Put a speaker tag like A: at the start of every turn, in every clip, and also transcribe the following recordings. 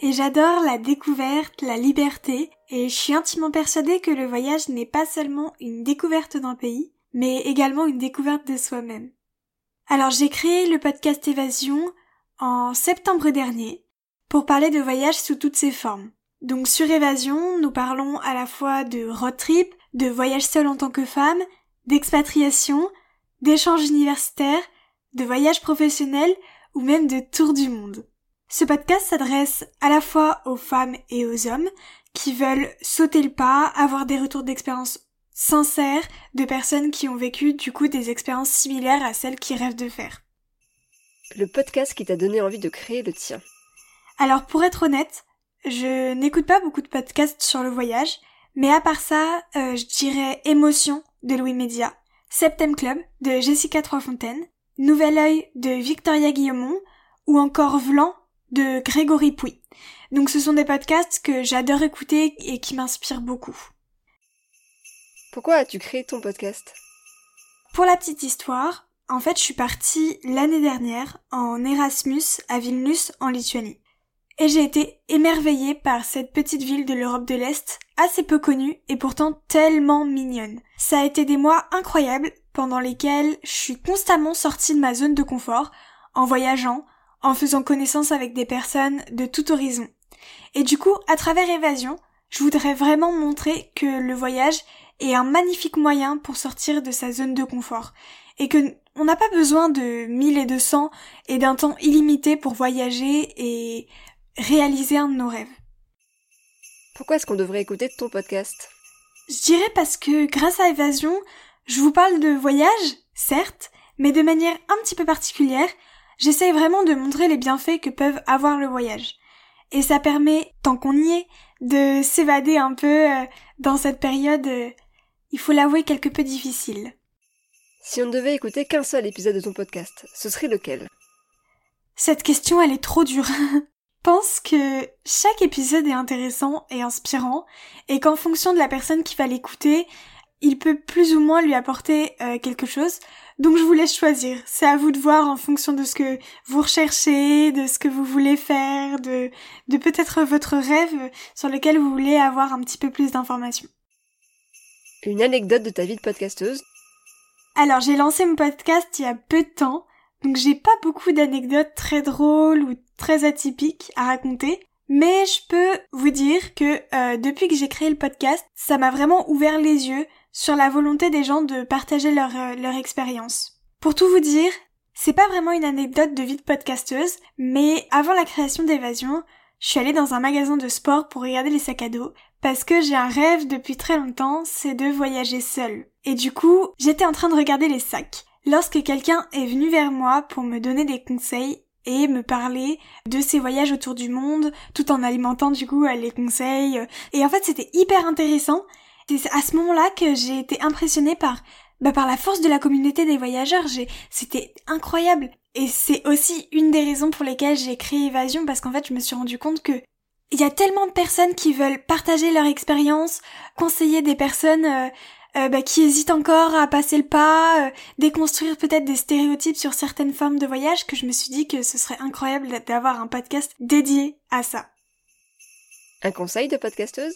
A: et j'adore la découverte, la liberté, et je suis intimement persuadée que le voyage n'est pas seulement une découverte d'un pays, mais également une découverte de soi-même. Alors j'ai créé le podcast Évasion en septembre dernier pour parler de voyage sous toutes ses formes. Donc sur Évasion, nous parlons à la fois de road trip, de voyage seul en tant que femme, d'expatriation, d'échanges universitaires, de voyage professionnel ou même de tour du monde. Ce podcast s'adresse à la fois aux femmes et aux hommes qui veulent sauter le pas, avoir des retours d'expérience sincères de personnes qui ont vécu du coup des expériences similaires à celles qu'ils rêvent de faire.
B: Le podcast qui t'a donné envie de créer le tien.
A: Alors pour être honnête, je n'écoute pas beaucoup de podcasts sur le voyage, mais à part ça, euh, je dirais Émotion de Louis Média, Septem Club de Jessica Troisfontaine, Nouvel Oeil de Victoria Guillaumont ou encore Vlan de Grégory Pouy. Donc ce sont des podcasts que j'adore écouter et qui m'inspirent beaucoup.
B: Pourquoi as-tu créé ton podcast?
A: Pour la petite histoire, en fait je suis partie l'année dernière en Erasmus à Vilnius en Lituanie. Et j'ai été émerveillée par cette petite ville de l'Europe de l'Est, assez peu connue et pourtant tellement mignonne. Ça a été des mois incroyables pendant lesquels je suis constamment sortie de ma zone de confort, en voyageant, en faisant connaissance avec des personnes de tout horizon. Et du coup, à travers Évasion, je voudrais vraiment montrer que le voyage est un magnifique moyen pour sortir de sa zone de confort. Et que on n'a pas besoin de mille et de cents et d'un temps illimité pour voyager et réaliser un de nos rêves.
B: Pourquoi est-ce qu'on devrait écouter ton podcast?
A: Je dirais parce que grâce à Évasion, je vous parle de voyage, certes, mais de manière un petit peu particulière, J'essaye vraiment de montrer les bienfaits que peuvent avoir le voyage. Et ça permet, tant qu'on y est, de s'évader un peu euh, dans cette période, euh, il faut l'avouer, quelque peu difficile.
B: Si on ne devait écouter qu'un seul épisode de ton podcast, ce serait lequel?
A: Cette question, elle est trop dure. pense que chaque épisode est intéressant et inspirant, et qu'en fonction de la personne qui va l'écouter, il peut plus ou moins lui apporter euh, quelque chose. Donc je vous laisse choisir. C'est à vous de voir en fonction de ce que vous recherchez, de ce que vous voulez faire, de, de peut-être votre rêve sur lequel vous voulez avoir un petit peu plus d'informations.
B: Une anecdote de ta vie de podcasteuse
A: Alors j'ai lancé mon podcast il y a peu de temps, donc j'ai pas beaucoup d'anecdotes très drôles ou très atypiques à raconter. Mais je peux vous dire que euh, depuis que j'ai créé le podcast, ça m'a vraiment ouvert les yeux sur la volonté des gens de partager leur, euh, leur expérience. Pour tout vous dire, c'est pas vraiment une anecdote de vie de podcasteuse, mais avant la création d'Évasion, je suis allée dans un magasin de sport pour regarder les sacs à dos, parce que j'ai un rêve depuis très longtemps, c'est de voyager seule. Et du coup, j'étais en train de regarder les sacs, lorsque quelqu'un est venu vers moi pour me donner des conseils et me parler de ses voyages autour du monde, tout en alimentant du coup les conseils. Et en fait, c'était hyper intéressant c'est à ce moment-là que j'ai été impressionnée par bah, par la force de la communauté des voyageurs. J'ai c'était incroyable et c'est aussi une des raisons pour lesquelles j'ai créé Évasion parce qu'en fait, je me suis rendu compte que il y a tellement de personnes qui veulent partager leur expérience, conseiller des personnes euh, euh, bah, qui hésitent encore à passer le pas, euh, déconstruire peut-être des stéréotypes sur certaines formes de voyage que je me suis dit que ce serait incroyable d'avoir un podcast dédié à ça.
B: Un conseil de podcasteuse?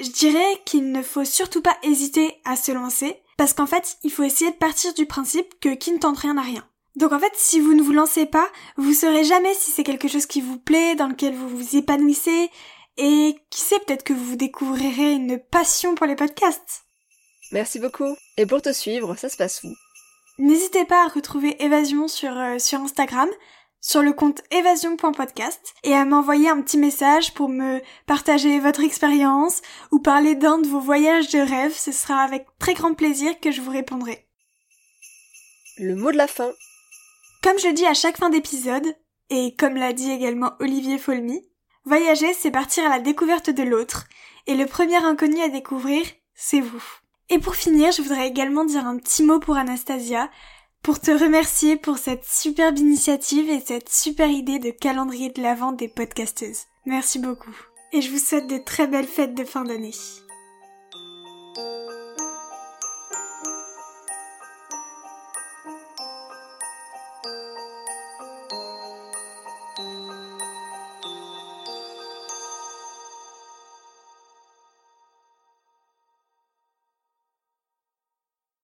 A: Je dirais qu'il ne faut surtout pas hésiter à se lancer, parce qu'en fait, il faut essayer de partir du principe que qui ne tente rien n'a rien. Donc en fait, si vous ne vous lancez pas, vous saurez jamais si c'est quelque chose qui vous plaît, dans lequel vous vous épanouissez, Et qui sait, peut-être que vous découvrirez une passion pour les podcasts.
B: Merci beaucoup. Et pour te suivre, ça se passe où?
A: N'hésitez pas à retrouver Évasion sur, euh, sur Instagram, sur le compte évasion.podcast, et à m'envoyer un petit message pour me partager votre expérience ou parler d'un de vos voyages de rêve. Ce sera avec très grand plaisir que je vous répondrai.
B: Le mot de la fin.
A: Comme je dis à chaque fin d'épisode, et comme l'a dit également Olivier Folmy, voyager c'est partir à la découverte de l'autre, et le premier inconnu à découvrir, c'est vous. Et pour finir, je voudrais également dire un petit mot pour Anastasia, pour te remercier pour cette superbe initiative et cette super idée de calendrier de l'avant des podcasteuses. Merci beaucoup. Et je vous souhaite de très belles fêtes de fin d'année.